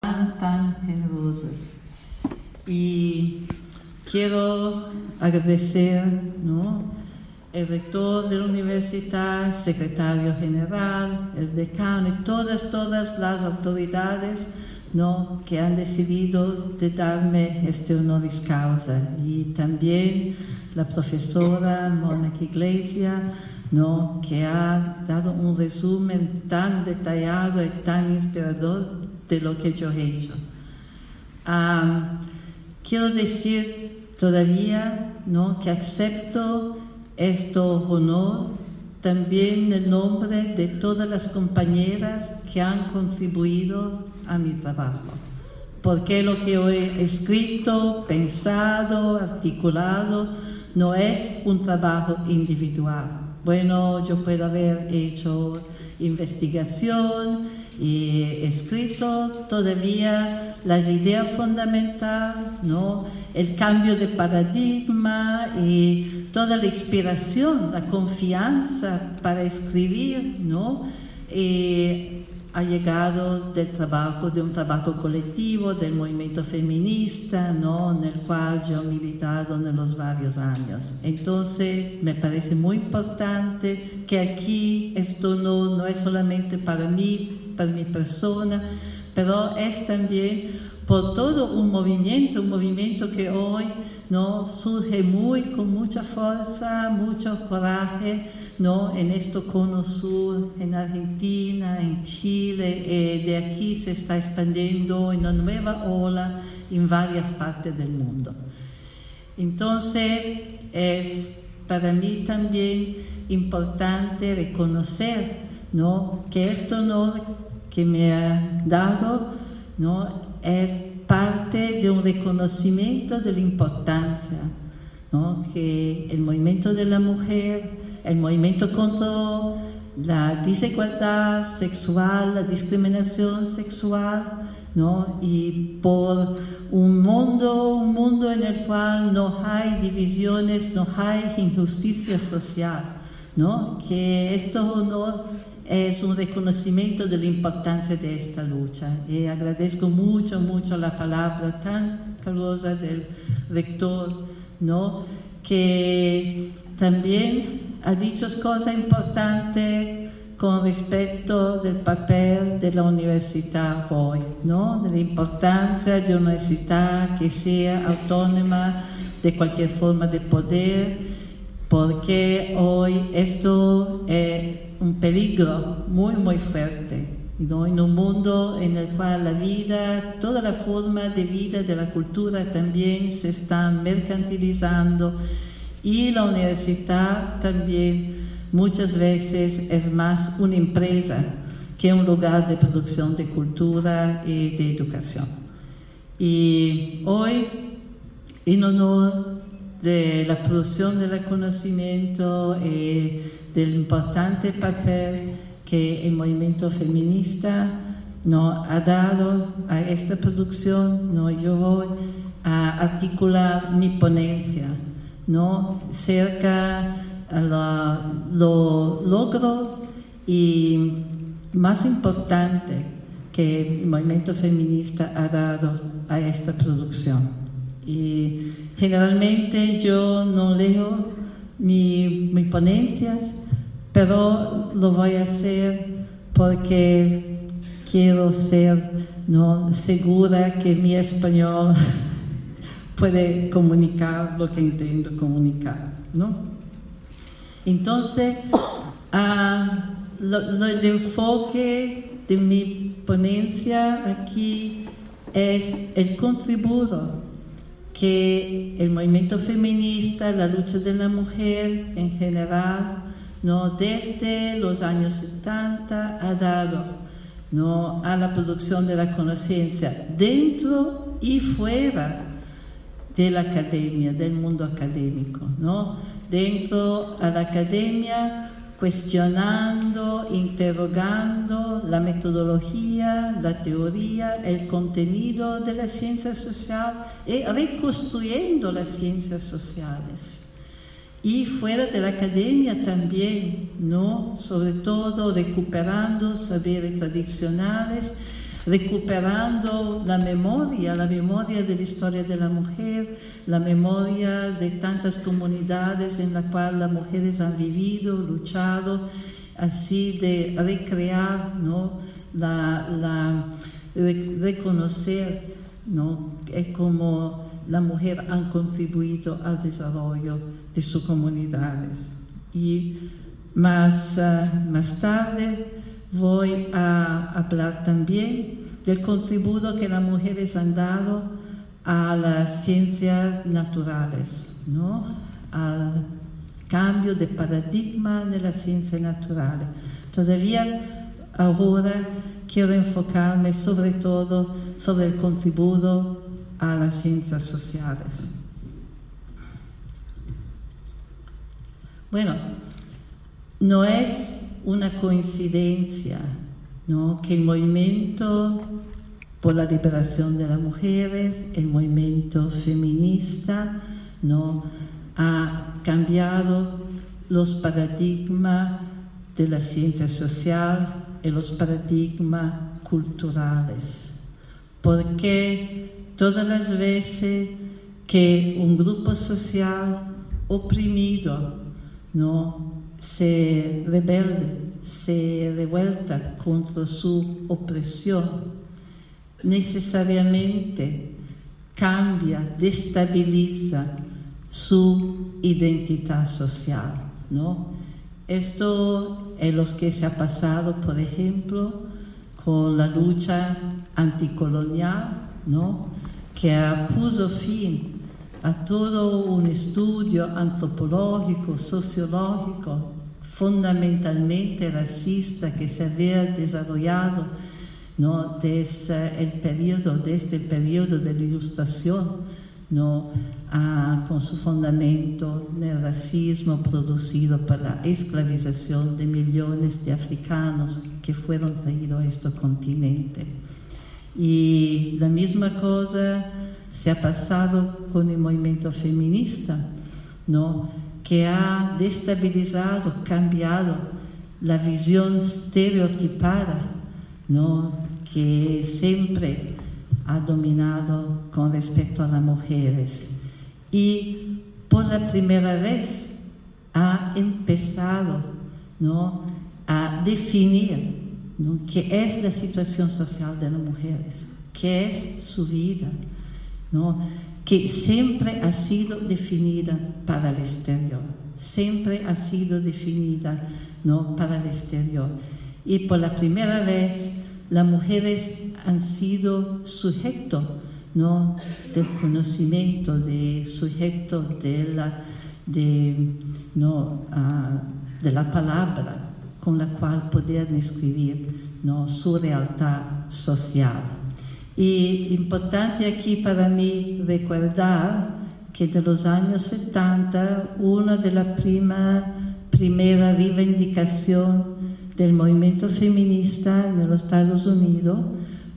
Tan, tan generosas. Y quiero agradecer, ¿no? el rector de la universidad, secretario general, el decano y todas, todas las autoridades ¿no? que han decidido de darme este honoris causa. Y también la profesora Mónica Iglesia, ¿no? que ha dado un resumen tan detallado y tan inspirador de lo que yo he hecho. Quiero decir todavía ¿no? que acepto este honor también en nombre de todas las compañeras que han contribuido a mi trabajo, porque lo que he escrito, pensado, articulado, no es un trabajo individual. Bueno, yo puedo haber hecho investigación escritos, todavía las ideas fundamentales, ¿no? el cambio de paradigma y toda la inspiración, la confianza para escribir, ¿no? Ha llegado del trabajo, de un trabajo colectivo, del movimiento feminista, ¿no? en el cual yo he militado en los varios años. Entonces, me parece muy importante que aquí esto no, no es solamente para mí, para mi persona, pero es también por todo un movimiento, un movimiento que hoy ¿no? surge muy con mucha fuerza, mucho coraje, ¿no? en esto cono sur, en Argentina, en Chile, eh, de aquí se está expandiendo una nueva ola en varias partes del mundo. Entonces es para mí también importante reconocer ¿no? que este honor que me ha dado ¿no? Es parte de un reconocimiento de la importancia ¿no? que el movimiento de la mujer, el movimiento contra la desigualdad sexual, la discriminación sexual, ¿no? y por un mundo, un mundo en el cual no hay divisiones, no hay injusticia social, ¿no? que esto honor es un reconocimiento de la importancia de esta lucha. Y agradezco mucho, mucho la palabra tan calurosa del rector, ¿no? que también ha dicho cosas importantes con respecto del papel de la universidad ¿no? de la importancia de una universidad que sea autónoma de cualquier forma de poder, porque hoy esto es un peligro muy, muy fuerte. ¿no? En un mundo en el cual la vida, toda la forma de vida de la cultura también se está mercantilizando y la universidad también muchas veces es más una empresa que un lugar de producción de cultura y de educación. Y hoy, en honor de la producción del conocimiento y del importante papel que el movimiento feminista ¿no? ha dado a esta producción, ¿no? yo voy a articular mi ponencia ¿no? cerca a lo, logro y más importante que el movimiento feminista ha dado a esta producción. Y generalmente yo no leo mis mi ponencias, pero lo voy a hacer porque quiero ser ¿no? segura que mi español puede comunicar lo que intento comunicar. ¿no? Entonces, ah, el enfoque de mi ponencia aquí es el contributo que el movimiento feminista, la lucha de la mujer en general, ¿no? desde los años 70 ha dado ¿no? a la producción de la conciencia dentro y fuera de la academia, del mundo académico, ¿no? Dentro a la academia cuestionando, interrogando la metodología, la teoría, el contenido de la ciencia social y reconstruyendo las ciencias sociales. Y fuera de la academia también, ¿no? Sobre todo recuperando saberes tradicionales, recuperando la memoria, la memoria de la historia de la mujer, la memoria de tantas comunidades en las cuales las mujeres han vivido, luchado, así de recrear, ¿no? la, reconocer ¿no? como la mujer han contribuido al desarrollo de sus comunidades. Y más, uh, más tarde, voy a hablar también del contributo que las mujeres han dado a las ciencias naturales, ¿no? al cambio de paradigma de las ciencias naturales. Todavía ahora quiero enfocarme sobre todo sobre el contributo a las ciencias sociales. Bueno, no es una coincidencia ¿no? que el movimiento por la liberación de las mujeres, el movimiento feminista, ¿no? ha cambiado los paradigmas de la ciencia social y los paradigmas culturales. Porque todas las veces que un grupo social oprimido ¿no? Se rebelde, se revuelta contra su opresión, necesariamente cambia, destabiliza su identidad social, ¿no? Esto es lo que se ha pasado, por ejemplo, con la lucha anticolonial, ¿no? Que puso fin a todo un estudio antropológico, sociológico, fundamentalmente racista que se había desarrollado ¿no? desde el periodo, desde el periodo de ¿no? Con su fundamento en el racismo producido por la esclavización de millones de africanos que fueron traídos a este continente. Y la misma cosa se ha pasado con el movimiento feminista, ¿no? que ha destabilizado, cambiado la visión estereotipada ¿no? que siempre ha dominado con respecto a las mujeres. Y por la primera vez ha empezado ¿no? a definir qué es la situación social de las mujeres, qué es su vida, ¿no? que siempre ha sido definida para el exterior, siempre ha sido definida ¿no? para el exterior. Y por la primera vez las mujeres han sido sujetos ¿no? del conocimiento, de sujeto de la, de, ¿no? Ah, de la palabra con la cual podían escribir ¿no? su realidad social. Y importante aquí para mí recordar que de los años 70, una de las prima, primera reivindicación del movimiento feminista en los Estados Unidos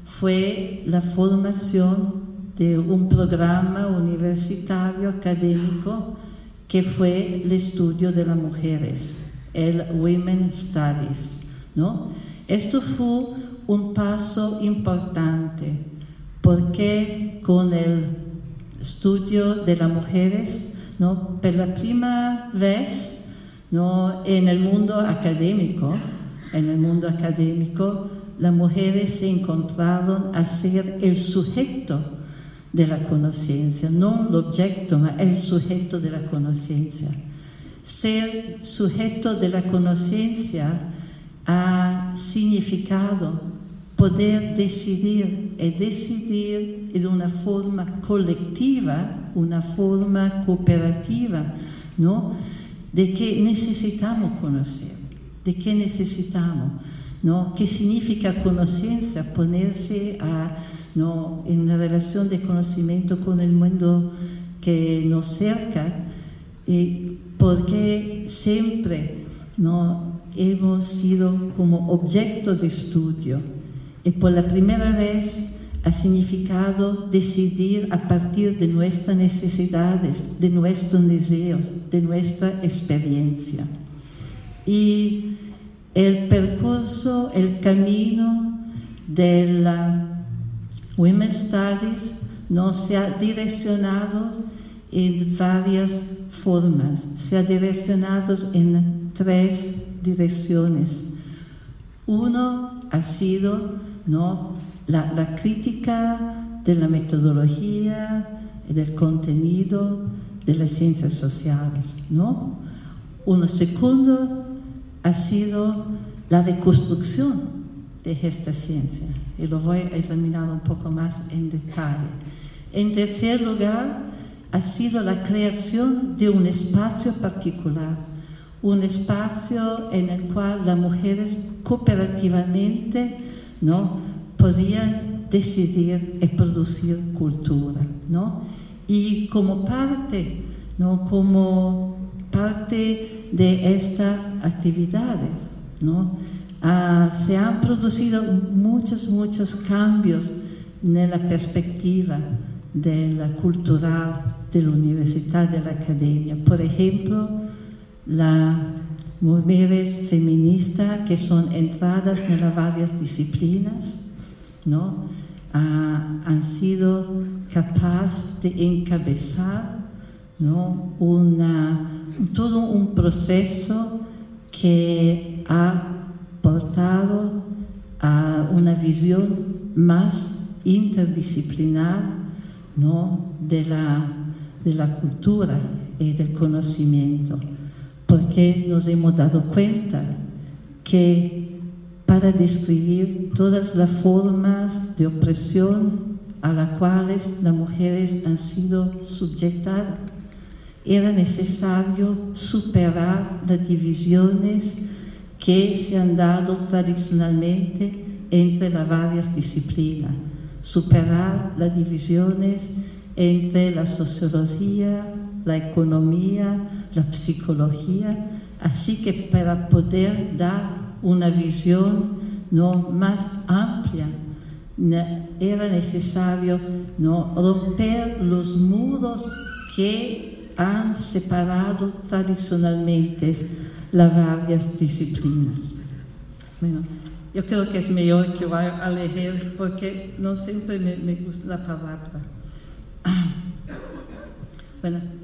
fue la formación de un programa universitario académico que fue el estudio de las mujeres, el Women Studies. ¿no? Esto fue un paso importante porque con el estudio de las mujeres, ¿no? por la primera vez ¿no? en el mundo académico, en el mundo académico, las mujeres se encontraron a ser el sujeto de la conciencia, no el objeto, sino el sujeto de la conciencia. Ser sujeto de la conciencia ha significado poder decidir y decidir de una forma colectiva, una forma cooperativa, ¿no? De que necesitamos conocer, de que necesitamos, ¿no? ¿Qué significa conciencia? Ponerse a, ¿no? en una relación de conocimiento con el mundo que nos cerca, y porque siempre ¿no? hemos sido como objeto de estudio. Y por la primera vez ha significado decidir a partir de nuestras necesidades, de nuestros deseos, de nuestra experiencia. Y el percurso, el camino de la Women's Studies no se ha direccionado en varias formas, se ha direccionado en tres direcciones. Uno ha sido ¿no? la, crítica de la metodología y del contenido de las ciencias sociales. ¿no? Uno segundo ha sido la deconstrucción de esta ciencia y lo voy a examinar un poco más en detalle. En tercer lugar, ha sido la creación de un espacio particular, un espacio en el cual las mujeres cooperativamente ¿no? podían decidir y producir cultura. ¿no? Y como parte, ¿no? como parte de estas actividades, ¿no? Ah, se han producido muchos, muchos cambios en la perspectiva de la cultural de la universidad, de la academia. Por ejemplo, las mujeres feministas que son entradas en las varias disciplinas, ¿no? Ah, han sido capaces de encabezar ¿no? Todo un proceso que ha portado a una visión más interdisciplinar ¿no? de, la, de la cultura y del conocimiento, porque nos hemos dado cuenta que para describir todas las formas de opresión a las cuales las mujeres han sido sujetas, era necesario superar las divisiones que se han dado tradicionalmente entre las varias disciplinas, superar las divisiones entre la sociología, la economía, la psicología, así que para poder dar una visión no más amplia era necesario no romper los muros que han separado tradicionalmente las varias disciplinas. Bueno, yo creo que es mejor que vaya a leer porque no siempre me, me gusta la palabra. Bueno.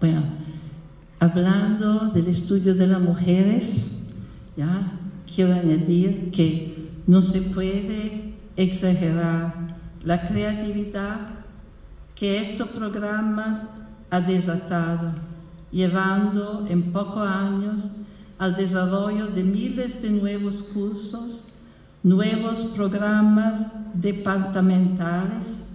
Bueno, hablando del estudio de las mujeres, ¿ya? Quiero añadir que no se puede exagerar la creatividad que este programa ha desatado, llevando en pocos años al desarrollo de miles de nuevos cursos, nuevos programas departamentales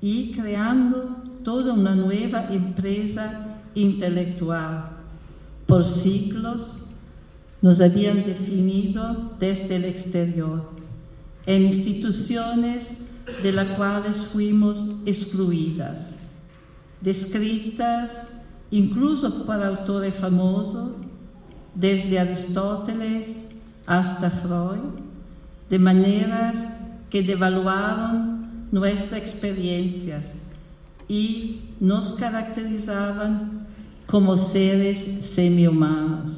y creando toda una nueva empresa intelectual. Por siglos nos habían definido desde el exterior, en instituciones de las cuales fuimos excluidas, descritas incluso por autores famosos, desde Aristóteles hasta Freud, de maneras que devaluaron nuestras experiencias y nos caracterizaban como seres semi-humanos.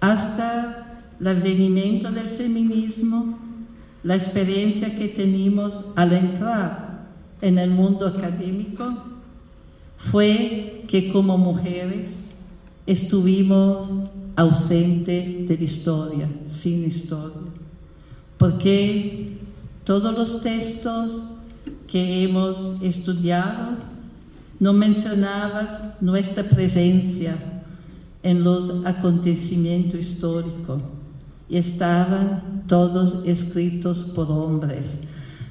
Hasta el advenimiento del feminismo, la experiencia que tenemos al entrar en el mundo académico fue que como mujeres estuvimos ausentes de la historia, sin historia, porque todos los textos que hemos estudiado no mencionaban nuestra presencia en los acontecimientos históricos y estaban todos escritos por hombres.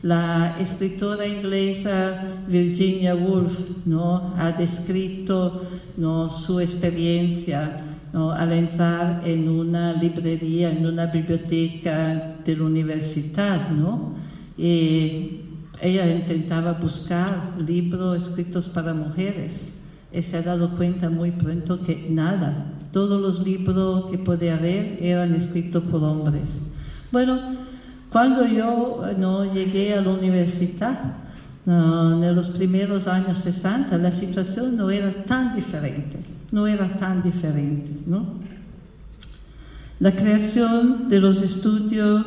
La escritora inglesa Virginia Woolf ¿no? ha descrito ¿no? su experiencia ¿no? al entrar en una librería, en una biblioteca de la universidad. ¿no? Y ella intentaba buscar libros escritos para mujeres y se ha dado cuenta muy pronto que nada, todos los libros que podía haber eran escritos por hombres. Bueno, cuando yo no llegué a la universidad, en los primeros años 60, la situación no era tan diferente, no era tan diferente, ¿no? La creación de los estudios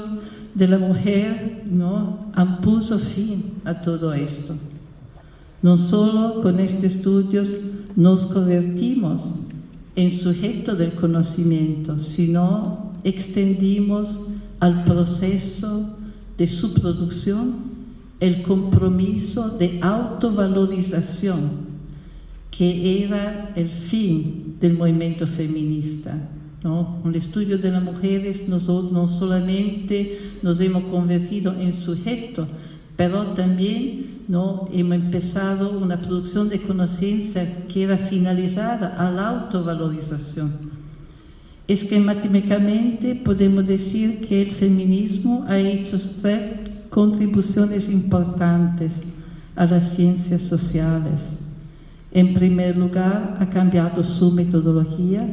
de la mujer ¿no? han puesto fin a todo esto. No solo con estos estudios nos convertimos en sujeto del conocimiento, sino extendimos al proceso de su producción el compromiso de autovalorización que era el fin del movimiento feminista. ¿No? Con el estudio de las mujeres no solamente nos hemos convertido en sujeto, pero también ¿no? hemos empezado una producción de conciencia que era finalizada a la autovalorización. Esquemáticamente podemos decir que el feminismo ha hecho tres contribuciones importantes a las ciencias sociales. En primer lugar, ha cambiado su metodología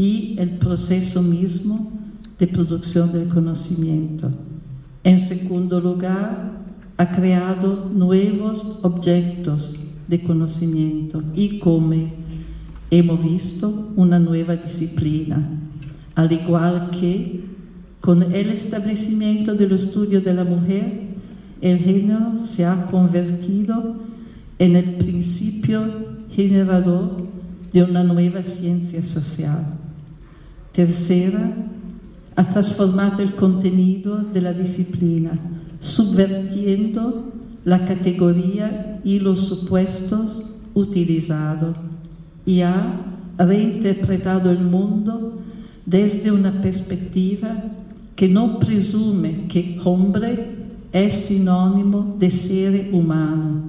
y el proceso mismo de producción del conocimiento. En segundo lugar, ha creado nuevos objetos de conocimiento y como hemos visto una nueva disciplina, al igual que con el establecimiento del estudio de la mujer, el género se ha convertido en el principio generador de una nueva ciencia social. Tercera, ha transformado el contenido de la disciplina, subvertiendo la categoría y los supuestos utilizados y ha reinterpretado el mundo desde una perspectiva que no presume que hombre es sinónimo de ser humano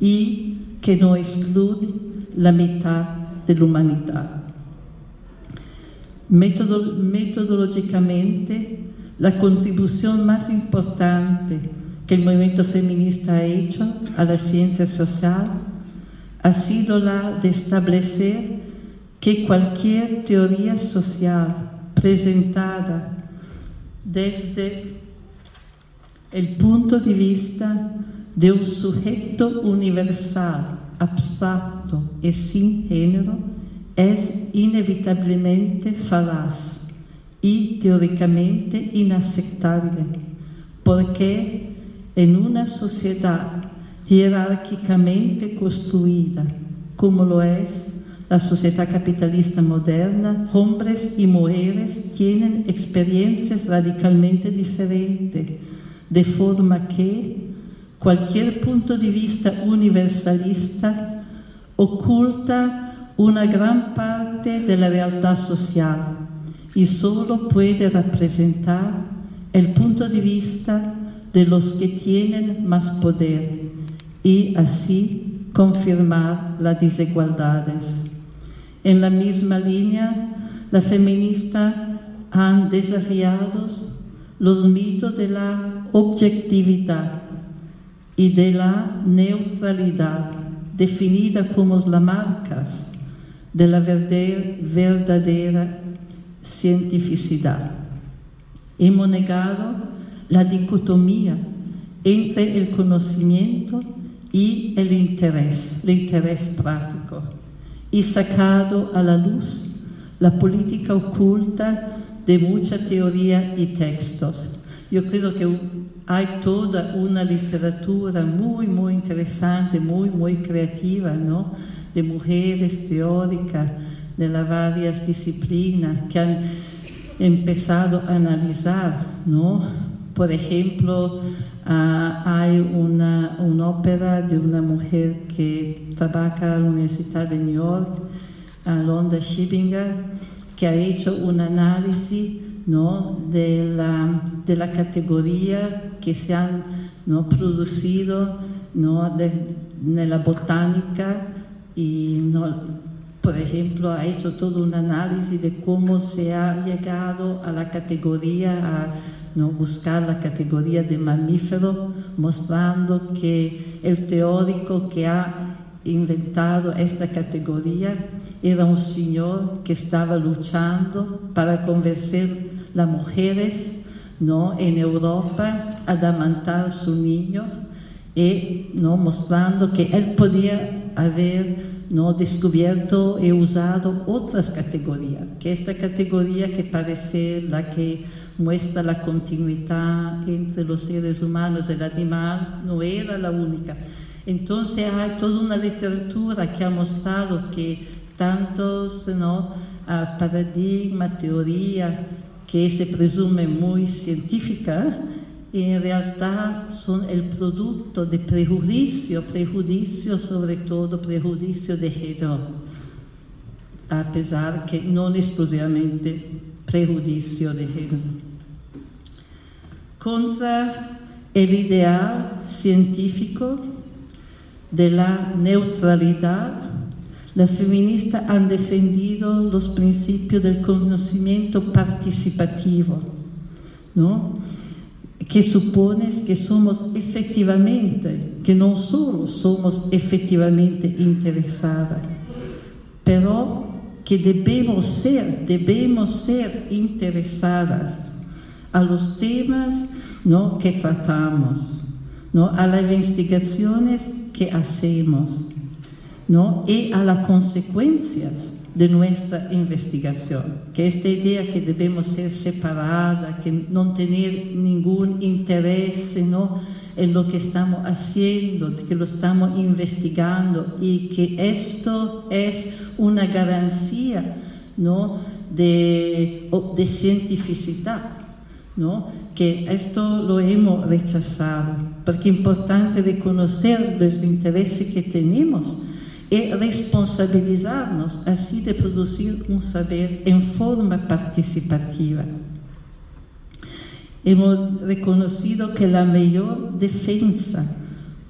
y que no excluye la mitad de. Metodológicamente, la contribución más importante que el movimiento feminista ha hecho a la ciencia social ha sido la de establecer que cualquier teoría social presentada desde el punto de vista de un sujeto universal, abstracto y sin género, es inevitablemente falaz y teóricamente inaceptable, porque en una sociedad jerárquicamente construida, como lo es la sociedad capitalista moderna, hombres y mujeres tienen experiencias radicalmente diferentes, de forma que cualquier punto de vista universalista oculta una gran parte de la realidad social y solo puede representar el punto de vista de los que tienen más poder y así confirmar las desigualdades. En la misma línea, las feministas han desafiado los mitos de la objetividad y de la neutralidad, definida como las marcas de la verdadera cientificidad. Hemos negado la dicotomía entre el conocimiento y el interés, el interés práctico, y sacado a la luz la política oculta de mucha teoría y textos. Yo creo que hay toda una literatura muy, muy interesante, muy, muy creativa, ¿no? De mujeres teóricas de las varias disciplinas que han empezado a analizar, ¿no? Por ejemplo, uh, hay una, una, ópera de una mujer que trabaja en la Universidad de New York, Alonda Schibinger, que ha hecho un análisis ¿no? de, la, de la categoría que se han ¿no? producido ¿no? de, la botánica y ¿no? por ejemplo, ha hecho todo un análisis de cómo se ha llegado a la categoría, a ¿no? buscar la categoría de mamífero, mostrando que el teórico que ha inventado esta categoría era un señor que estaba luchando para convencer las mujeres ¿no? en Europa a amamantar su niño y ¿no? mostrando que él podía haber ¿no? descubierto y usado otras categorías, que esta categoría que parece la que muestra la continuidad entre los seres humanos y el animal no era la única. Entonces hay toda una literatura que ha mostrado que tantos ¿no? paradigmas, teoría que se presume muy científica, en realidad son el producto de prejuicio, prejuicio sobre todo prejuicio de género, a pesar que no exclusivamente prejuicio de género. Contra el ideal científico de la neutralidad, las feministas han defendido los principios del conocimiento participativo, ¿no? Que supone que somos efectivamente, que no solo somos efectivamente interesadas, pero que debemos ser, debemos ser interesadas a los temas ¿no? que tratamos, ¿no? a las investigaciones que hacemos ¿no? y a las consecuencias de nuestra investigación, que esta idea que debemos ser separadas, que no tener ningún interés ¿no? en lo que estamos haciendo, que lo estamos investigando y que esto es una garantía ¿no? de, de cientificidad, ¿no? que esto lo hemos rechazado, porque es importante reconocer los intereses que tenemos y responsabilizarnos así de producir un saber en forma participativa. Hemos reconocido que la mayor defensa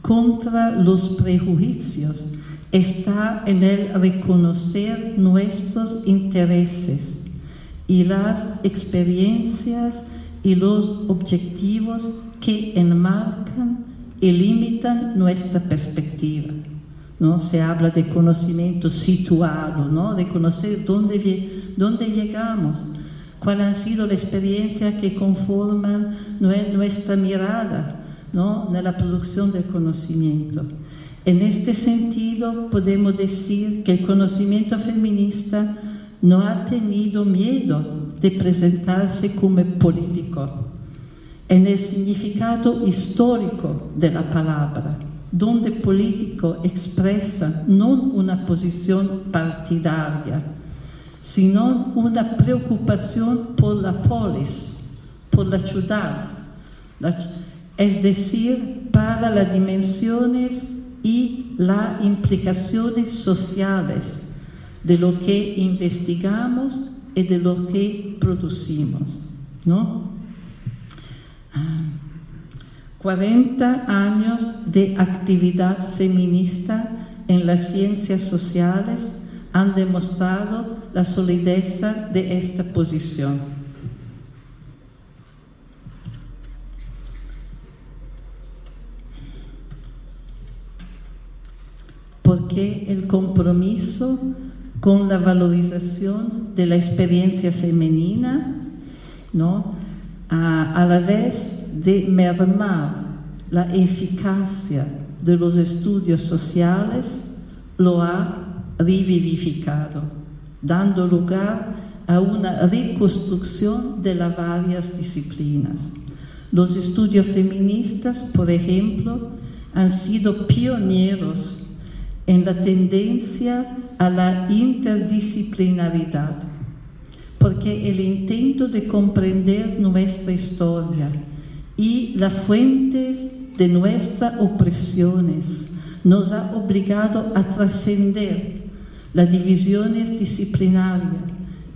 contra los prejuicios está en el reconocer nuestros intereses y las experiencias y los objetivos que enmarcan y limitan nuestra perspectiva. ¿No? Se habla de conocimiento situado, ¿no? de conocer dónde, dónde llegamos, cuál ha sido la experiencia que conforman nuestra mirada ¿no? en la producción del conocimiento. En este sentido, podemos decir que el conocimiento feminista no ha tenido miedo de presentarse como político, en el significado histórico de la palabra donde político expresa no una posición partidaria, sino una preocupación por la polis, por la ciudad, es decir, para las dimensiones y las implicaciones sociales de lo que investigamos y de lo que producimos. ¿no? Ah. 40 años de actividad feminista en las ciencias sociales han demostrado la solidez de esta posición. Porque el compromiso con la valorización de la experiencia femenina, ¿no? A, la vez de mermar la eficacia de los estudios sociales, lo ha revivificado, dando lugar a una reconstrucción de las varias disciplinas. Los estudios feministas, por ejemplo, han sido pioneros en la tendencia a la interdisciplinaridad porque el intento de comprender nuestra historia y las fuentes de nuestras opresiones nos ha obligado a trascender las divisiones disciplinarias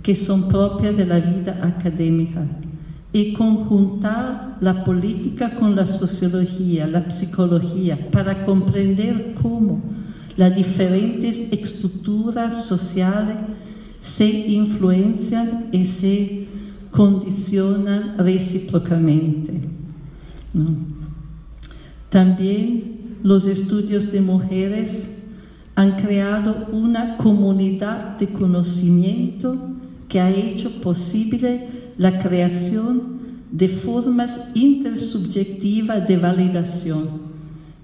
que son propias de la vida académica y conjuntar la política con la sociología, la psicología, para comprender cómo las diferentes estructuras sociales se influencian y se condicionan recíprocamente. También los estudios de mujeres han creado una comunidad de conocimiento que ha hecho posible la creación de formas intersubjetivas de validación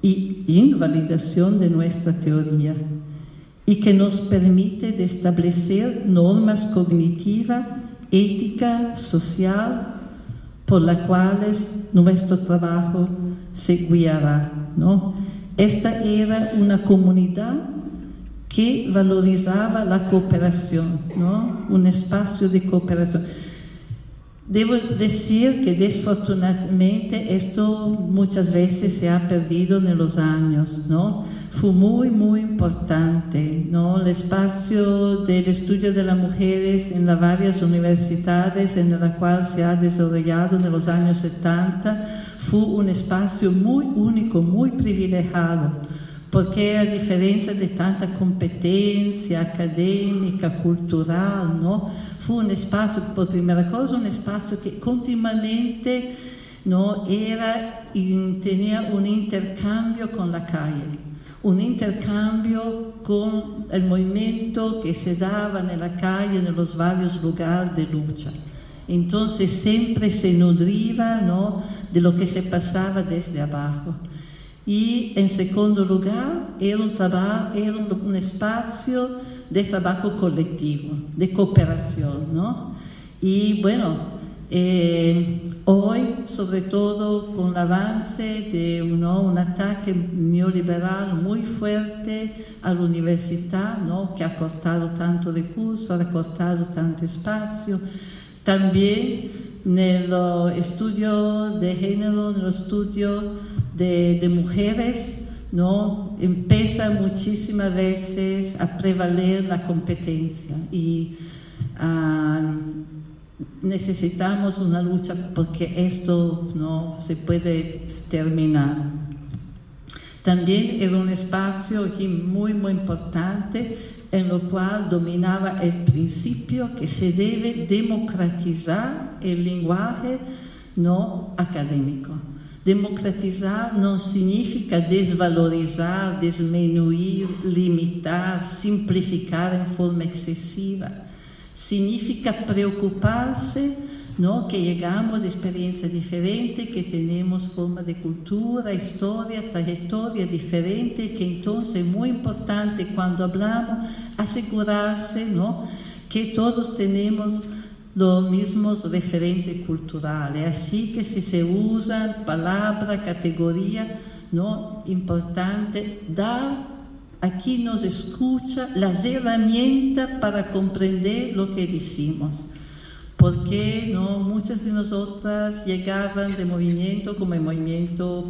y invalidación de nuestra teoría y que nos permite establecer normas cognitivas, ética, social, por las cuales nuestro trabajo se guiará. ¿no? Esta era una comunidad que valorizaba la cooperación, ¿no? un espacio de cooperación. Debo decir que desafortunadamente esto muchas veces se ha perdido en los años, ¿no? Fue muy, muy importante, ¿no? El espacio del estudio de las mujeres en las varias universidades en la cual se ha desarrollado en los años 70 fue un espacio muy único, muy privilegiado porque a diferença de tanta competência acadêmica, cultural, não, foi um espaço, por primeira coisa, um que continuamente não era tinha um intercâmbio com a calle, um intercâmbio com o movimento que se dava na calle, nos vários lugares de luta. Então, sempre se nutria não, de lo que se passava desde abaixo. Y en segundo lugar, era un, trabajo, era un espacio de trabajo colectivo, de cooperación, ¿no? Y bueno, eh, hoy, sobre todo con el avance de ¿no? un ataque neoliberal muy fuerte a la universidad, ¿no? que ha cortado tanto recursos, ha cortado tanto espacio, también en el estudio de género, en el estudio de, mujeres, ¿no? empieza muchísimas veces a prevaler la competencia y necesitamos una lucha porque esto no se puede terminar. También era un espacio aquí muy, muy importante en lo cual dominaba el principio que se debe democratizar el lenguaje no académico. Democratizar não significa desvalorizar, desmenuir, limitar, simplificar em forma excessiva. Significa preocupar-se no, que chegamos de experiência diferente, que temos forma de cultura, história, trajetória diferente, que então é muito importante quando falamos assegurar-se no, que todos temos los mismos referentes culturales. Así que si se usan palabra, categoría, ¿no? importante dar aquí nos escucha las herramientas para comprender lo que decimos. Porque ¿no? muchas de nosotras llegaban de movimiento como el movimiento,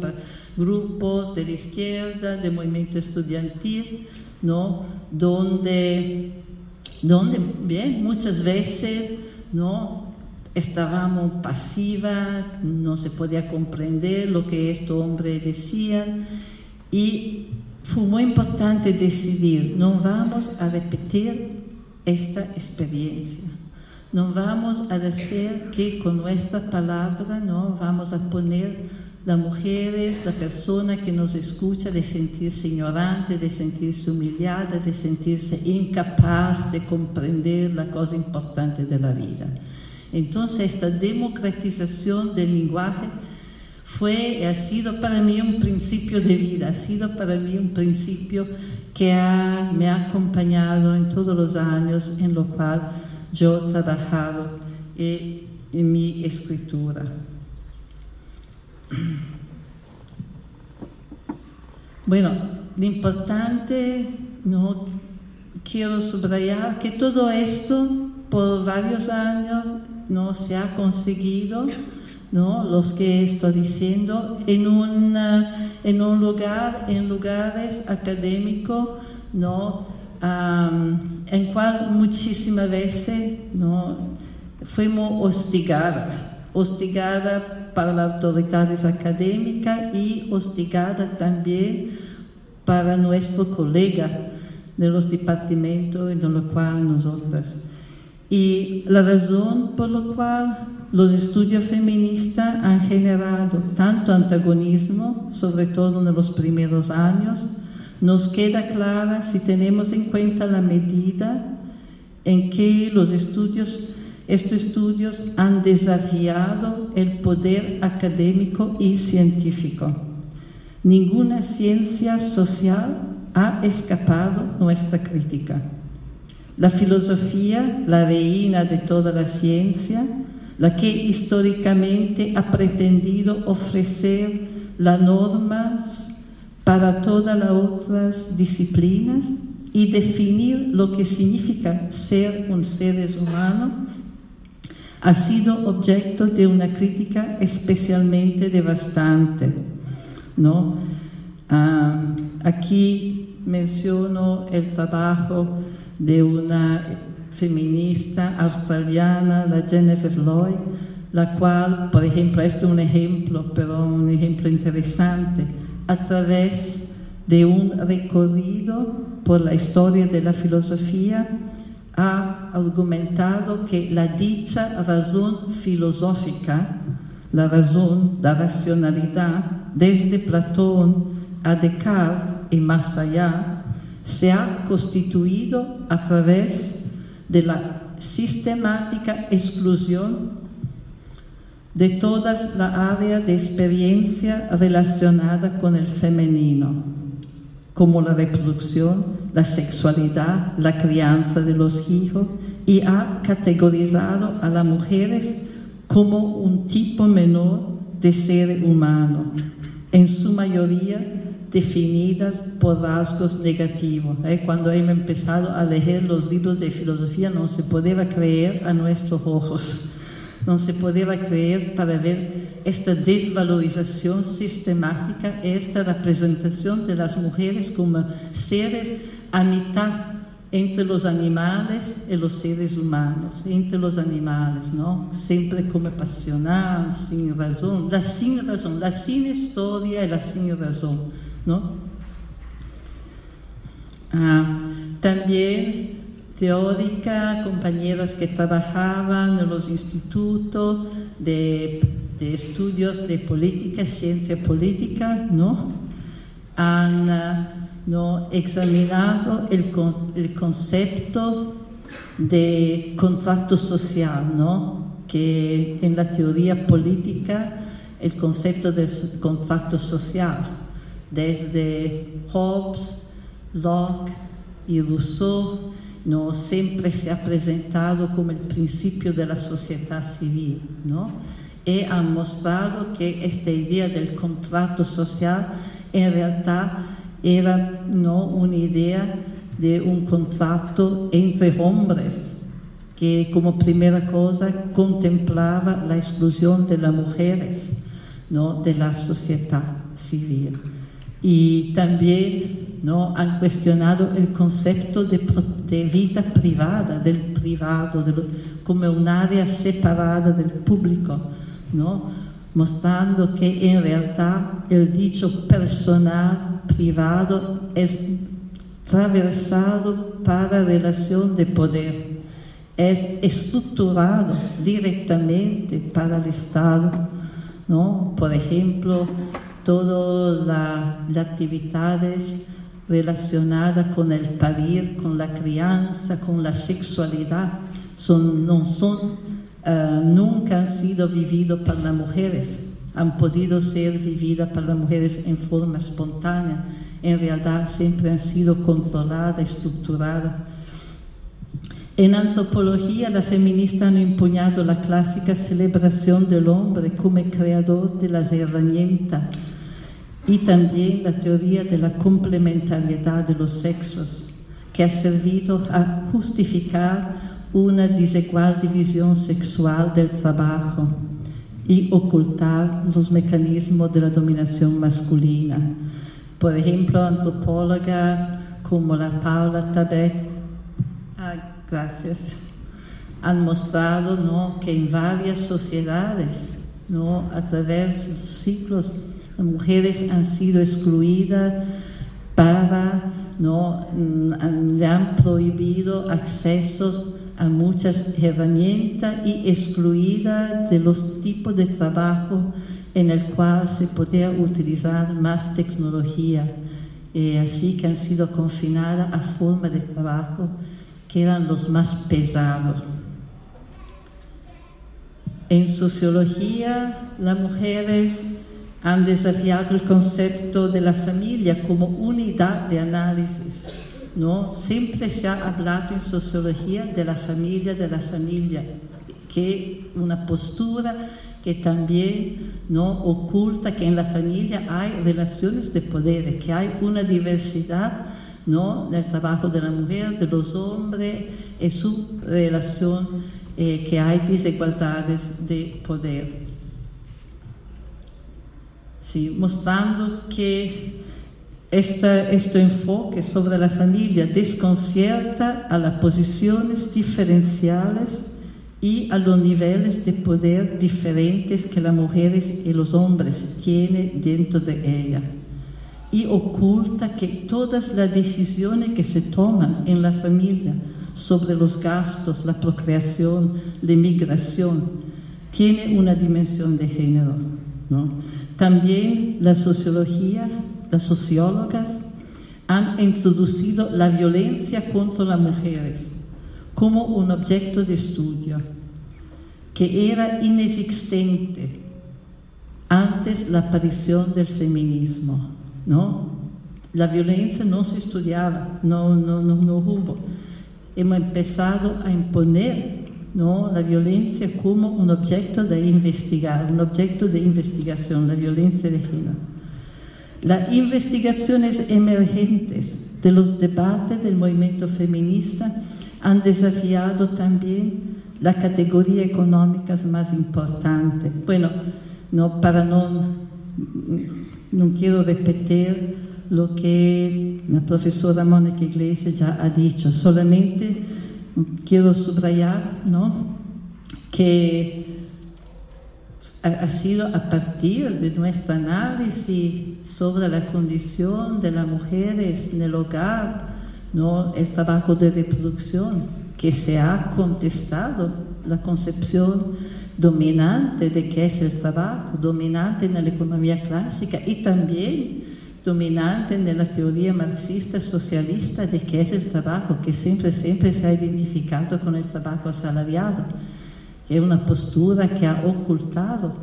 grupos de la izquierda, de movimiento estudiantil, ¿no? donde, donde bien, muchas veces ¿no? Estábamos pasivas, no se podía comprender lo que este hombre decía y fue muy importante decidir, no vamos a repetir esta experiencia. No vamos a decir que con nuestra palabra no vamos a poner las mujeres, la persona que nos escucha de sentirse ignorante, de sentirse humillada, de sentirse incapaz de comprender la cosa importante de la vida. Entonces, esta democratización del lenguaje fue, ha sido para mí un principio de vida, ha sido para mí un principio que me ha acompañado en todos los años en lo cual yo he trabajado en mi escritura. Bueno, lo importante, no quiero subrayar que todo esto por varios años no se ha conseguido, ¿no? Los que estoy diciendo en, una, en un lugar, en lugares académicos, ¿no? En cual muchísimas veces, ¿no? Fuimos hostigados hostigada para las autoridades académicas y hostigada también para nuestro colega de los departamentos en lo cual nosotras. Y la razón por la cual los estudios feministas han generado tanto antagonismo, sobre todo en los primeros años, nos queda clara si tenemos en cuenta la medida en que los estudios, estos estudios han desafiado el poder académico y científico. Ninguna ciencia social ha escapado nuestra crítica. La filosofía, la reina de toda la ciencia, la que históricamente ha pretendido ofrecer las normas para todas las otras disciplinas y definir lo que significa ser un ser humano, ha sido objeto de una crítica especialmente devastante. ¿no? Ah, aquí menciono el trabajo de una feminista australiana, la Jennifer Lloyd, la cual, por ejemplo, esto es un ejemplo, pero un ejemplo interesante, a través de un recorrido por la historia de la filosofía, ha argumentado que la dicha razón filosófica, la razón, la racionalidad, desde Platón a Descartes y más allá, se ha constituido a través de la sistemática exclusión de todas las áreas de experiencia relacionadas con el femenino, como la reproducción, la sexualidad, la crianza de los hijos, y ha categorizado a las mujeres como un tipo menor de ser humano, en su mayoría definidas por rasgos negativos. ¿eh? Cuando hemos empezado a leer los libros de filosofía no se podía creer a nuestros ojos, no se podía creer para ver esta desvalorización sistemática, esta representación de las mujeres como seres a mitad entre los animales y los seres humanos, entre los animales, ¿no? Siempre como pasional, sin razón, la sin razón, la sin historia y la sin razón. ¿no? Ah, teórica, compañeras que trabajaban en los institutos de, estudios de política, ciencia política, ¿no? Han ah, ¿no? examinado el, el, concepto de contrato social, ¿no? que en la teoría política el concepto del contrato social desde Hobbes, Locke y Rousseau, no siempre se ha presentado como el principio de la sociedad civil, ¿no? Y han mostrado que esta idea del contrato social en realidad era no una idea de un contrato entre hombres, que como primera cosa contemplaba la exclusión de las mujeres ¿no? de la sociedad civil y también ¿no? han cuestionado el concepto de, vida privada, del privado, como un área separada del público, ¿no? mostrando que en realidad el dicho personal privado es atravesado para relación de poder, es estructurado directamente para el Estado. ¿no? Por ejemplo, todas las actividades relacionadas con el parir, con la crianza, con la sexualidad, no son, uh, nunca han sido vividas por las mujeres, han podido ser vividas por las mujeres en forma espontánea, en realidad siempre han sido controladas, estructuradas. En antropología, las feministas han empuñado la clásica celebración del hombre como creador de las herramientas y también la teoría de la complementariedad de los sexos, que ha servido a justificar una desigual división sexual del trabajo y ocultar los mecanismos de la dominación masculina. Por ejemplo, antropóloga como la Paula Tabet, ah, gracias, han mostrado ¿no? que en varias sociedades, ¿no? a través de los ciclos, mujeres han sido excluidas para, ¿no? Mm, le han prohibido accesos a muchas herramientas y excluida de los tipos de trabajo en el cual se podía utilizar más tecnología, eh, así que han sido confinadas a formas de trabajo que eran los más pesados. En sociología, las mujeres han desafiado el concepto de la familia como unidad de análisis. ¿no? Siempre se ha hablado en sociología de la familia, de la familia, que una postura que también no oculta que en la familia hay relaciones de poder, que hay una diversidad ¿no? del trabajo de la mujer, de los hombres, y su relación, eh, que hay desigualdades de poder. Mostrando que este enfoque sobre la familia desconcierta a las posiciones diferenciales y a los niveles de poder diferentes que las mujeres y los hombres tienen dentro de ella. Y oculta que todas las decisiones que se toman en la familia sobre los gastos, la procreación, la inmigración, tienen una dimensión de género. También la sociología, las sociólogas, han introducido la violencia contra las mujeres como un objeto de estudio que era inexistente antes la aparición del feminismo, ¿no? La violencia no se estudiaba, no, no, no, no hubo. Hemos empezado a imponer ¿no? la violencia como un objeto de investigar, un objeto de investigación, la violencia de género. Las investigaciones emergentes de los debates del movimiento feminista han desafiado también la categoría económica más importante. Bueno, no, para no, no quiero repetir lo que la profesora Mónica Iglesias ya ha dicho, solamente quiero subrayar ¿no? que ha sido a partir de nuestro análisis sobre la condición de las mujeres en el hogar, ¿no? el trabajo de reproducción, que se ha contestado la concepción dominante de qué es el trabajo, dominante en la economía clásica y también dominante en la teoría marxista socialista de qué es el trabajo, que siempre, siempre se ha identificado con el trabajo asalariado, que es una postura que ha ocultado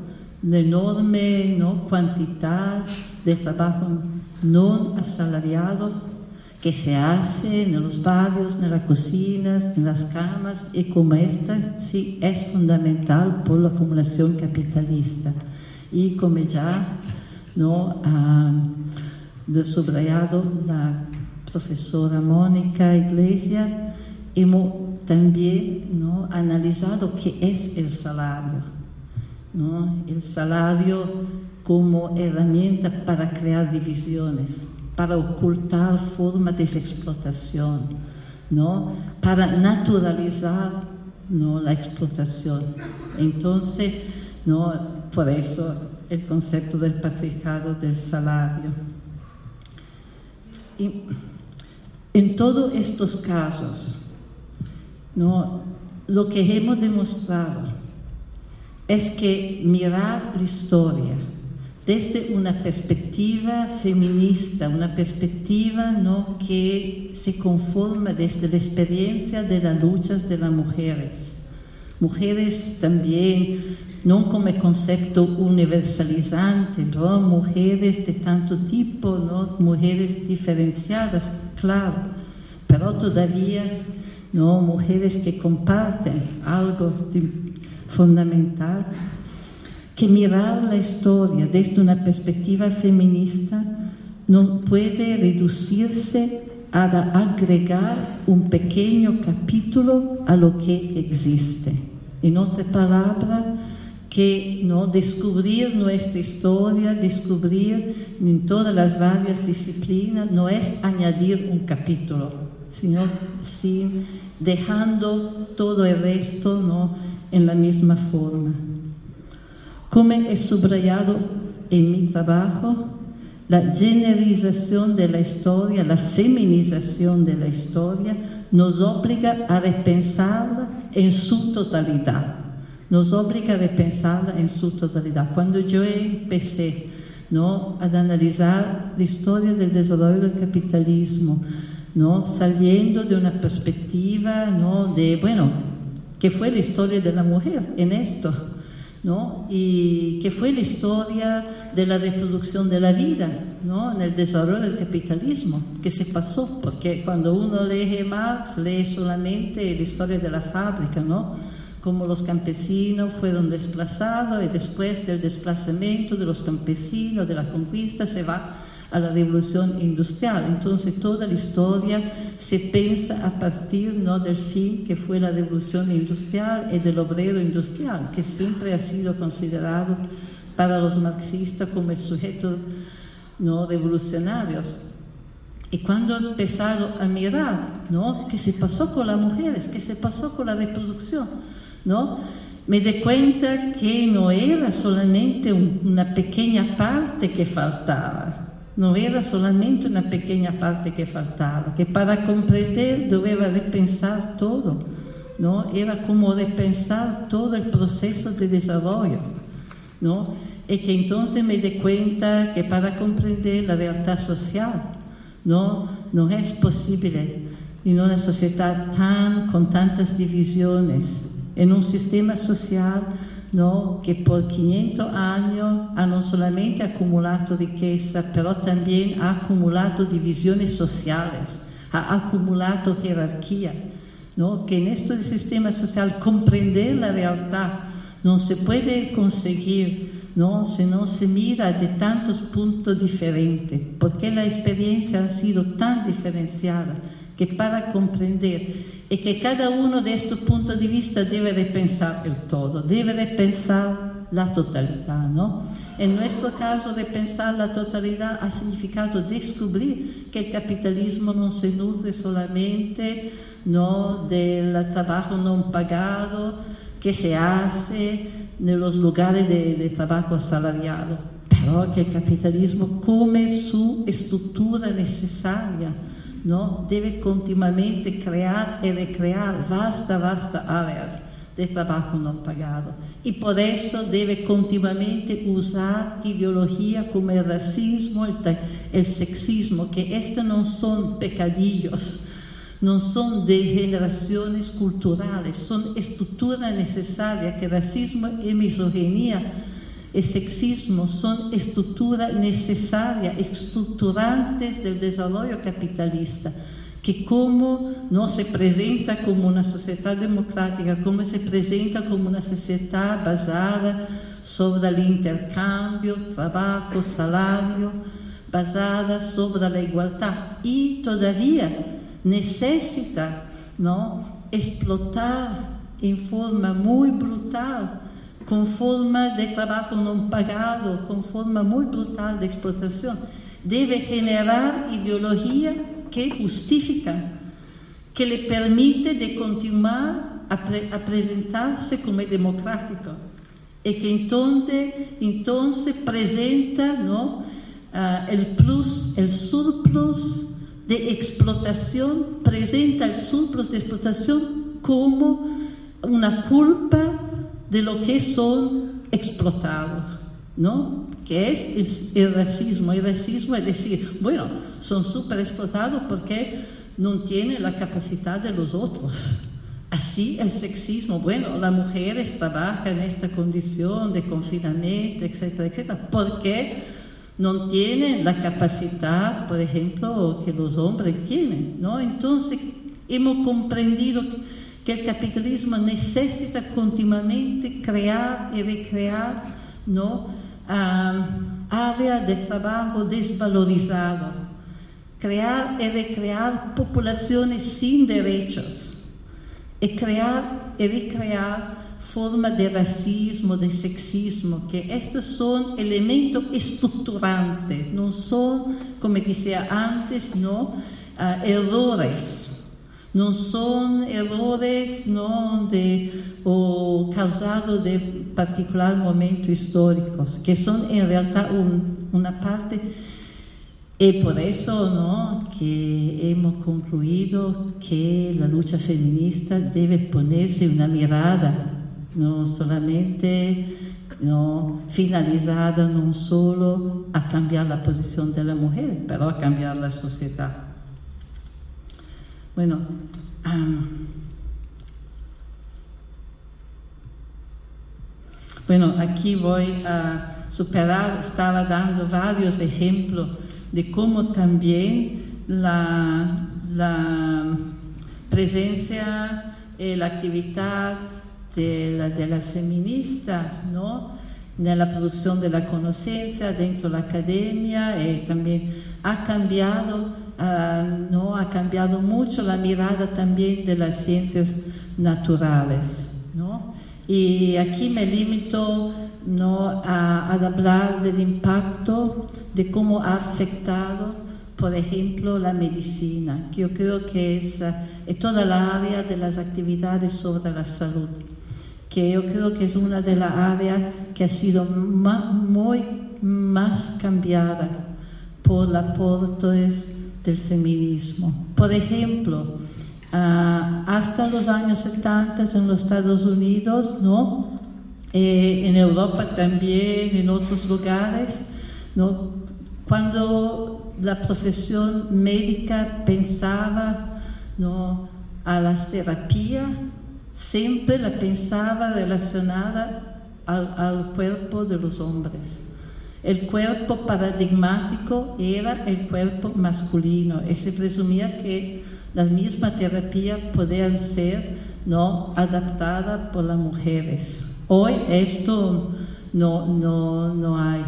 la enorme ¿no? cantidad de trabajo no asalariado que se hace en los barrios, en las cocinas, en las camas, y como esta sí es fundamental por la acumulación capitalista. Y como ya ¿no? ha subrayado la profesora Mónica Iglesias, hemos también ¿no? analizado qué es el salario. ¿no? El salario como herramienta para crear divisiones para ocultar formas de explotación, ¿no? para naturalizar ¿no? la explotación. Entonces, ¿no? por eso el concepto del patriarcado del salario. Y en todos estos casos, ¿no? lo que hemos demostrado es que mirar la historia, desde una perspectiva feminista, una perspectiva ¿no? que se conforma desde la experiencia de las luchas de las mujeres. Mujeres también, no como concepto universalizante, ¿no? mujeres de tanto tipo, ¿no? mujeres diferenciadas, claro, pero todavía ¿no? mujeres que comparten algo fundamental que mirar la historia desde una perspectiva feminista no puede reducirse a agregar un pequeño capítulo a lo que existe. En otra palabra, que no descubrir nuestra historia, descubrir en todas las varias disciplinas, no es añadir un capítulo, sino sin dejando todo el resto ¿no? en la misma forma. Como he subrayado en mi trabajo, la generalización de la historia, la feminización de la historia, nos obliga a repensarla en su totalidad. Nos obliga a repensarla en su totalidad. Cuando yo empecé ¿no? a analizar la historia del desarrollo del capitalismo, ¿no? saliendo de una perspectiva ¿no? de, bueno, que fue la historia de la mujer en esto, ¿no? y que fue la historia de la reproducción de la vida ¿no? en el desarrollo del capitalismo, que se pasó, porque cuando uno lee Marx, lee solamente la historia de la fábrica, ¿no? como los campesinos fueron desplazados y después del desplazamiento de los campesinos, de la conquista, se va a la revolución industrial. Entonces toda la historia se piensa a partir ¿no? del fin que fue la revolución industrial y del obrero industrial, que siempre ha sido considerado para los marxistas como el sujeto ¿no? revolucionarios. Y cuando he empezado a mirar ¿no? qué se pasó con las mujeres, qué se pasó con la reproducción, ¿no? me di cuenta que no era solamente una pequeña parte que faltaba, no era solamente una pequeña parte que faltaba, que para comprender debía repensar todo, ¿no? Era como repensar todo el proceso de desarrollo, ¿no? Y que entonces me di cuenta que para comprender la realidad social, ¿no? No es posible en una sociedad tan, con tantas divisiones, en un sistema social ¿no? que por 500 años ha no solamente acumulado riqueza, pero también ha acumulado divisiones sociales, ha acumulado jerarquía, ¿no? que en este sistema social comprender la realidad no se puede conseguir ¿no? si no se mira de tantos puntos diferentes, porque la experiencia ha sido tan diferenciada que para comprender y que cada uno de estos puntos de vista debe de pensar el todo, debe de pensar la totalidad, ¿no? En nuestro caso, de pensar la totalidad ha significado descubrir que el capitalismo no se nutre solamente ¿no? del trabajo no pagado que se hace en los lugares de, de trabajo asalariado, pero que capitalismo come su estructura necesaria ¿no? debe continuamente crear y recrear vastas, vastas áreas de trabajo no pagado. Y por eso debe continuamente usar ideología como el racismo, el, el sexismo, que estos no son pecadillos, no son degeneraciones culturales, son estructuras necesarias que racismo y misoginia el sexismo son estructuras necesarias, estructurantes del desarrollo capitalista, que como no se presenta como una sociedad democrática, como se presenta como una sociedad basada sobre el intercambio, trabajo, salario, basada sobre la igualdad y todavía necesita ¿no? explotar en forma muy brutal com forma de trabalho não pagado, com forma muito brutal de explotação, deve generar ideologia que justifica, que lhe permite de continuar a apresentar-se como democrático. E que então, então apresenta não, uh, el plus, el surplus de explotação, apresenta o surplus de explotação como uma culpa de lo que son explotados, ¿no? Que es el, racismo. El racismo es decir, bueno, son súper explotados porque no tienen la capacidad de los otros. Así el sexismo, bueno, las mujeres trabajan en esta condición de confinamiento, etcétera, etcétera, porque no tienen la capacidad, por ejemplo, que los hombres tienen, ¿no? Entonces, hemos comprendido el capitalismo necesita continuamente crear y recrear ¿no? Áreas de trabajo desvalorizado, crear y recrear poblaciones sin derechos, y crear y recrear formas de racismo, de sexismo, que estos son elementos estructurantes, no son, como decía antes, ¿no? Uh, errores no son errores no de, o causados de particular momento históricos, que son en realidad una parte y por eso ¿no? que hemos concluido que la lucha feminista debe ponerse una mirada, no solamente no finalizada no solo a cambiar la posición de la mujer, pero a cambiar la sociedad. Bueno, bueno, aquí voy a superar, estaba dando varios ejemplos de cómo también la, la presencia y la actividad de, de las feministas, ¿no? En la producción de la conciencia dentro de la academia eh, también ha cambiado, ah, ¿no? Ha cambiado mucho la mirada también de las ciencias naturales, ¿no? Y aquí me limito ¿no? a, hablar del impacto de cómo ha afectado, por ejemplo, la medicina, que yo creo que es, es toda la área de las actividades sobre la salud que yo creo que es una de las áreas que ha sido muy más cambiada por los aportes del feminismo. Por ejemplo, ah, hasta los años 70 en los Estados Unidos, ¿no? Eh, en Europa también, en otros lugares, ¿no? cuando la profesión médica pensaba ¿no? a las terapias, siempre la pensaba relacionada al, cuerpo de los hombres. El cuerpo paradigmático era el cuerpo masculino y se presumía que las mismas terapias podían ser no adaptadas por las mujeres. Hoy esto no, no, no hay.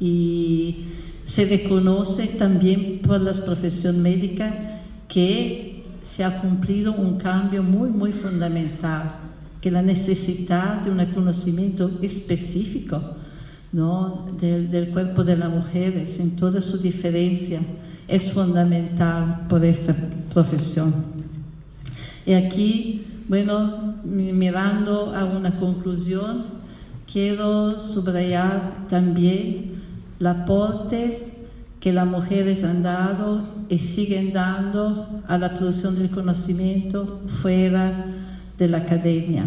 Y se reconoce también por la profesión médica que se ha cumplido un cambio muy, muy fundamental, que la necesidad de un conocimiento específico ¿no? del, cuerpo de las mujeres en toda su diferencia es fundamental por esta profesión. Y aquí, bueno, mirando a una conclusión, quiero subrayar también los aportes que las mujeres han dado y siguen dando a la producción del conocimiento fuera de la academia,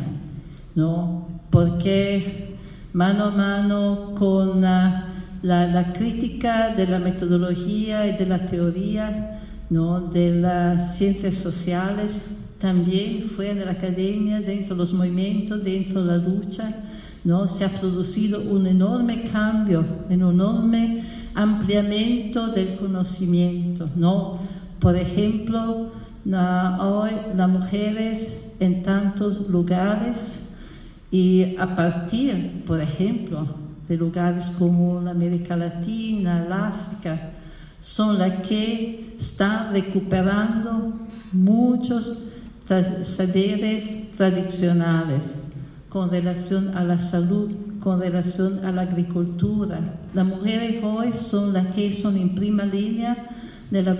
¿no? Porque mano a mano con la, la, crítica de la metodología y de la teoría, ¿no? De las ciencias sociales, también fuera de la academia, dentro de los movimientos, dentro de la lucha, ¿no? Se ha producido un enorme cambio, un enorme ampliamiento del conocimiento, ¿no? Por ejemplo, hoy las mujeres en tantos lugares y a partir, por ejemplo, de lugares como América Latina, el África, son las que están recuperando muchos saberes tradicionales con relación a la salud, con relación a la agricultura. Las mujeres hoy son las que son en primera línea de la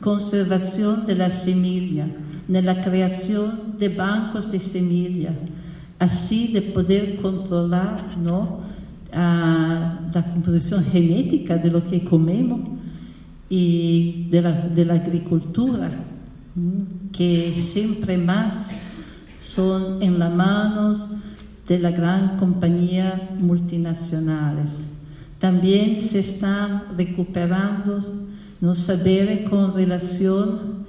conservación de la semilla, de la creación de bancos de semilla, así de poder controlar ¿no? la composición genética de lo que comemos y de la, de la agricultura, que siempre más son en las manos de la gran compañía multinacionales. También se están recuperando los saberes con relación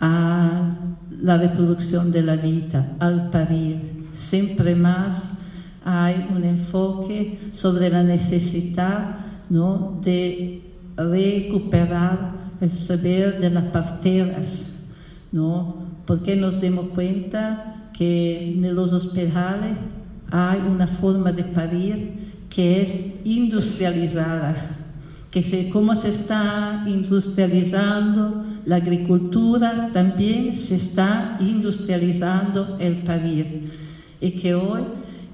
a la reproducción de la vida, al parir. Siempre más hay un enfoque sobre la necesidad ¿no? de recuperar el saber de las parteras, ¿no? porque nos demos cuenta que en los hospitales hay una forma de parir que es industrializada, que se, como se está industrializando la agricultura, también se está industrializando el parir, y que hoy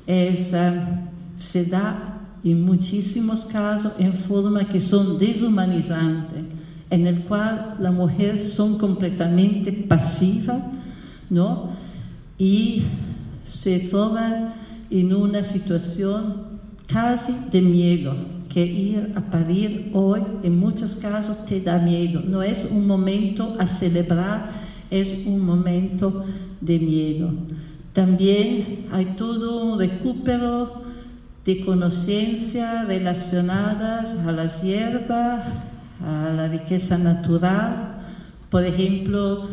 es, ah, se da en muchísimos casos en forma que son deshumanizantes. en el cual la mujer son completamente pasiva, ¿no? Y se trova en una situación casi de miedo, que ir a parir hoy en muchos casos te da miedo. No es un momento a celebrar, es un momento de miedo. También hay todo un recupero de conciencia relacionadas a las hierbas, a la riqueza natural. Por ejemplo,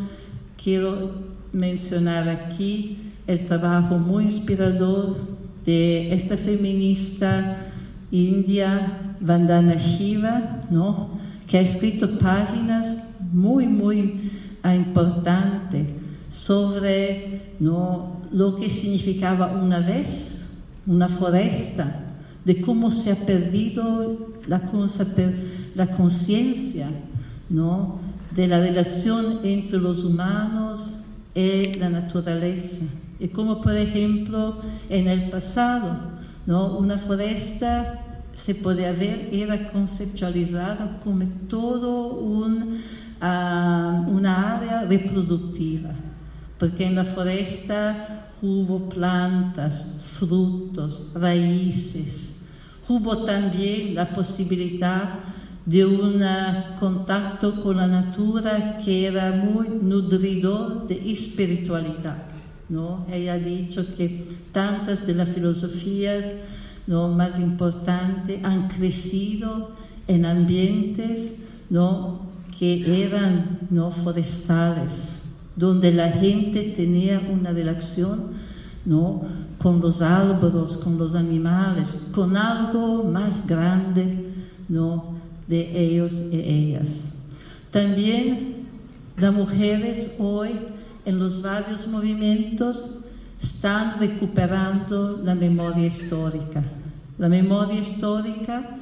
quiero mencionar aquí el trabajo muy inspirador de esta feminista india Vandana Shiva, ¿no? que ha escrito páginas muy, muy importantes sobre ¿no? Lo que significaba una vez una foresta, de cómo se ha perdido la, conciencia ¿no? de la relación entre los humanos y la naturaleza. Y como por ejemplo en el pasado, ¿no? una foresta se puede haber era conceptualizada como todo un, uh, una área reproductiva, porque en la foresta hubo plantas, frutos, raíces, hubo también la posibilidad de un contacto con la natura que era muy nutridor de espiritualidad. ¿no? Ella ha dicho que tantas de las filosofías ¿no? más importantes han crecido en ambientes ¿no? que eran ¿no? forestales, donde la gente tenía una relación ¿no? con los árboles, con los animales, con algo más grande ¿no? de ellos y ellas. También las mujeres hoy en los varios movimientos están recuperando la memoria histórica. La memoria histórica,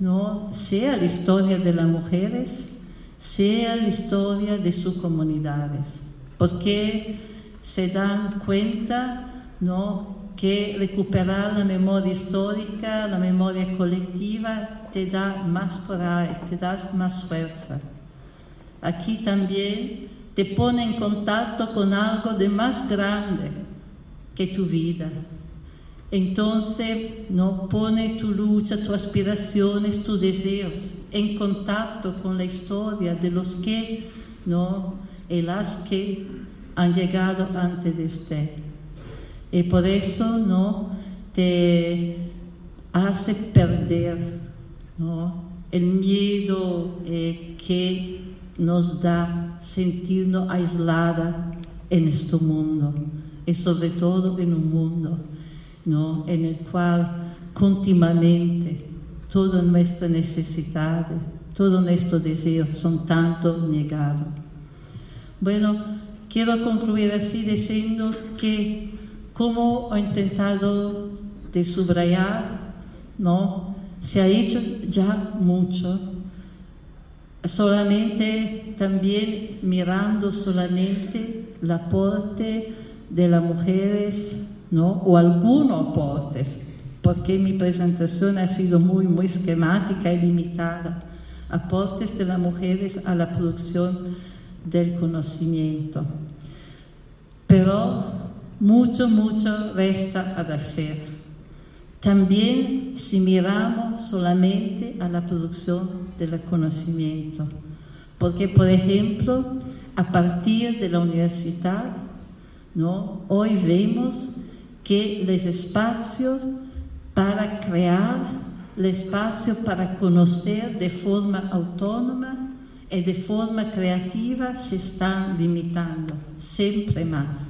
¿no? sea la historia de las mujeres, sea la historia de sus comunidades, porque se dan cuenta ¿no? que recuperar la memoria histórica, la memoria colectiva, te da más coraje, te da más fuerza. Aquí también te pone en contacto con algo de más grande que tu vida. Entonces, no pone tu lucha, tus aspiraciones, tus deseos en contacto con la historia de los que, no, y las que han llegado antes de usted. Y por eso, no, te hace perder, no, el miedo eh, que nos da sentirnos aislada en este mundo y sobre todo en un mundo ¿no? en el cual continuamente toda nuestra necesidad, todo nuestro deseo son tanto negados. Bueno, quiero concluir así diciendo que como he intentado de subrayar, ¿no? se ha hecho ya mucho solamente también mirando solamente el aporte de las mujeres, ¿no? O algunos aportes, porque mi presentación ha sido muy, muy esquemática y limitada. Aportes de las mujeres a la producción del conocimiento. Pero mucho, mucho resta a hacer. También si miramos solamente a la producción del conocimiento, porque por ejemplo, a partir de la universidad, ¿no? hoy vemos que los espacios para crear, el espacio para conocer de forma autónoma y de forma creativa se están limitando, siempre más.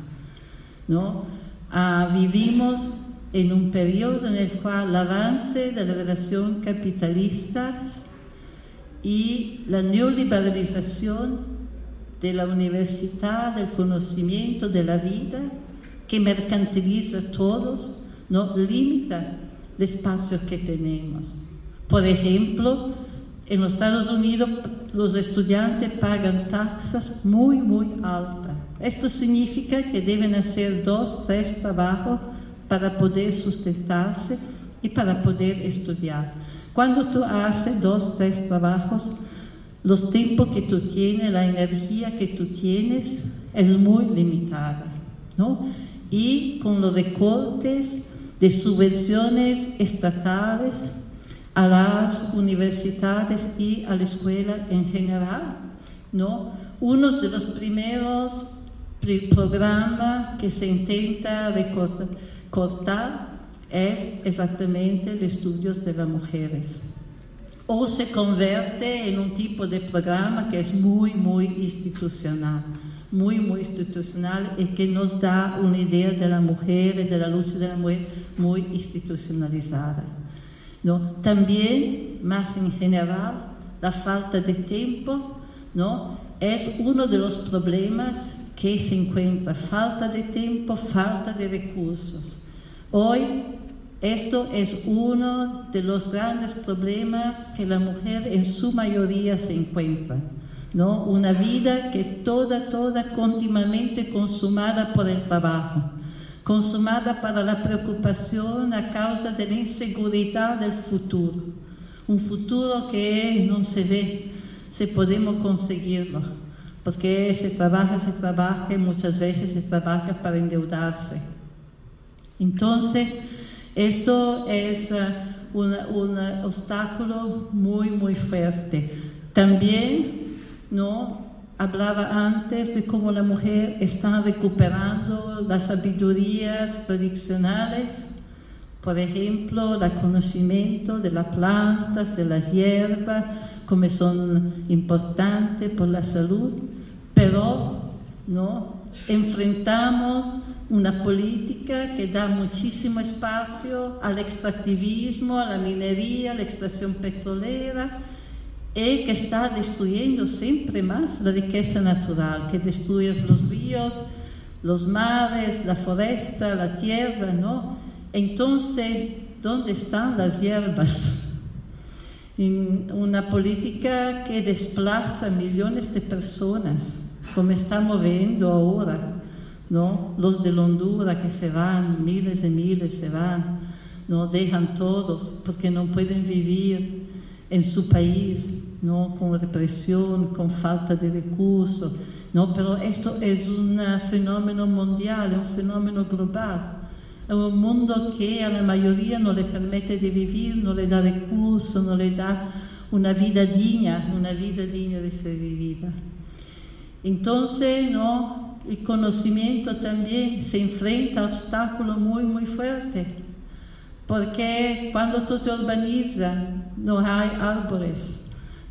¿no? Ah, vivimos en un periodo en el cual el avance de la relación capitalista y la neoliberalización de la universidad, del conocimiento, de la vida, que mercantiliza a todos, no limita el espacio que tenemos. Por ejemplo, en los Estados Unidos los estudiantes pagan taxas muy, muy altas. Esto significa que deben hacer dos, tres trabajos para poder sustentarse y para poder estudiar. Cuando tú haces dos, tres trabajos, los tiempos que tú tienes, la energía que tú tienes es muy limitada, ¿no? Y con los recortes de subvenciones estatales a las universidades y a la escuela en general, ¿no? Uno de los primeros programas que se intenta recortar es exactamente los estudios de las mujeres o se convierte en un tipo de programa que es muy, muy institucional, muy, muy institucional y que nos da una idea de la mujer y de la lucha de la mujer muy institucionalizada. ¿No? También, más en general, la falta de tiempo ¿no? es uno de los problemas que se encuentra, falta de tiempo, falta de recursos. Hoy esto es uno de los grandes problemas que la mujer en su mayoría se encuentra. ¿no? Una vida que toda, toda continuamente consumada por el trabajo, consumada para la preocupación a causa de la inseguridad del futuro. Un futuro que no se ve si podemos conseguirlo, porque se trabaja, se trabaja y muchas veces se trabaja para endeudarse. Entonces, esto es uh, un obstáculo muy, muy fuerte. También, ¿no? Hablaba antes de cómo la mujer está recuperando las sabidurías tradicionales, por ejemplo, el conocimiento de las plantas, de las hierbas, como son importantes por la salud, pero ¿no? enfrentamos una política que da muchísimo espacio al extractivismo, a la minería, a la extracción petrolera, y que está destruyendo siempre más la riqueza natural, que destruye los ríos, los mares, la foresta, la tierra, ¿no? Entonces, ¿dónde están las hierbas? En una política que desplaza millones de personas como estamos viendo ahora, ¿no? Los de Honduras que se van, miles y miles se van, ¿no? Dejan todos porque no pueden vivir en su país, ¿no? Con represión, con falta de recursos, ¿no? Pero esto es un fenómeno mundial, un fenómeno global. Es un mundo que a la mayoría no le permite de vivir, no le da recursos, no le da una vida digna, una vida digna de ser vivida. Entonces, ¿no? el conocimiento también se enfrenta a obstáculos muy, muy fuertes, porque cuando tú te urbanizas, no hay árboles,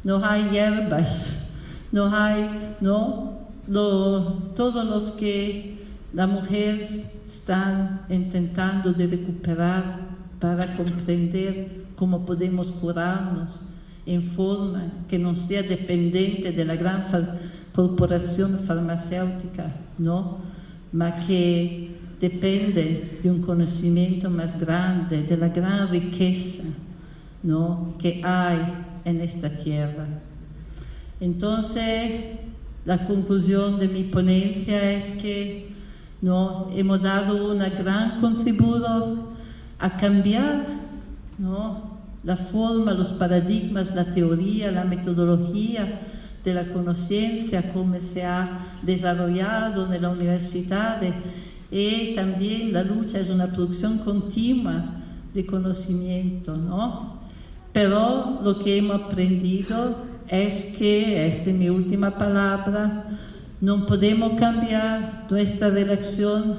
no hay hierbas, no hay, ¿no? todos los que las mujeres están intentando de recuperar para comprender cómo podemos curarnos en forma que no sea dependiente de la gran corporación farmacéutica, ¿no? Mas que depende de un conocimiento más grande, de la gran riqueza, ¿no? Que hay en esta tierra. Entonces, la conclusión de mi ponencia es que ¿no? hemos dado una gran contributo a cambiar ¿no? la forma, los paradigmas, la teoría, la metodología de la conciencia, cómo se ha desarrollado en la universidad y también la lucha es una producción continua de conocimiento, ¿no? Pero lo que hemos aprendido es que, esta es mi última palabra, no podemos cambiar nuestra relación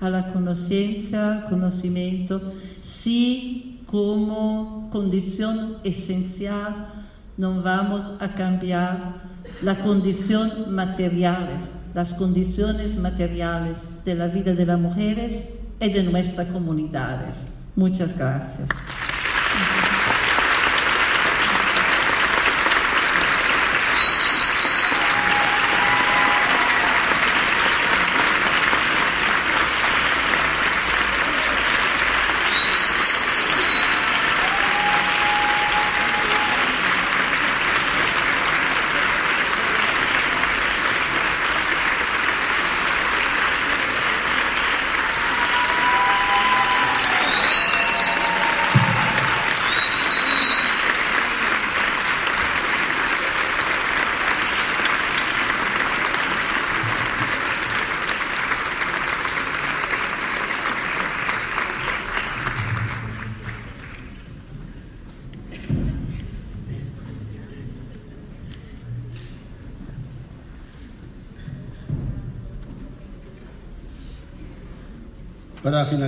a la conciencia, conocimiento, si como condición esencial no vamos a cambiar la condición materiales, las condiciones materiales de la vida de las mujeres y de nuestras comunidades. Muchas gracias.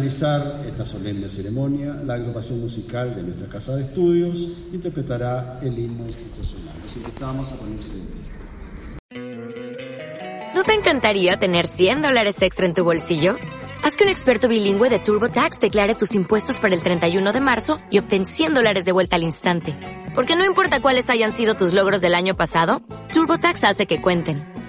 Finalizar esta solemne ceremonia, la agrupación musical de nuestra Casa de Estudios interpretará el himno institucional. Los invitamos a ponerse de pie. ¿No te encantaría tener 100 dólares extra en tu bolsillo? Haz que un experto bilingüe de TurboTax declare tus impuestos para el 31 de marzo y obtén 100 dólares de vuelta al instante. Porque no importa cuáles hayan sido tus logros del año pasado, TurboTax hace que cuenten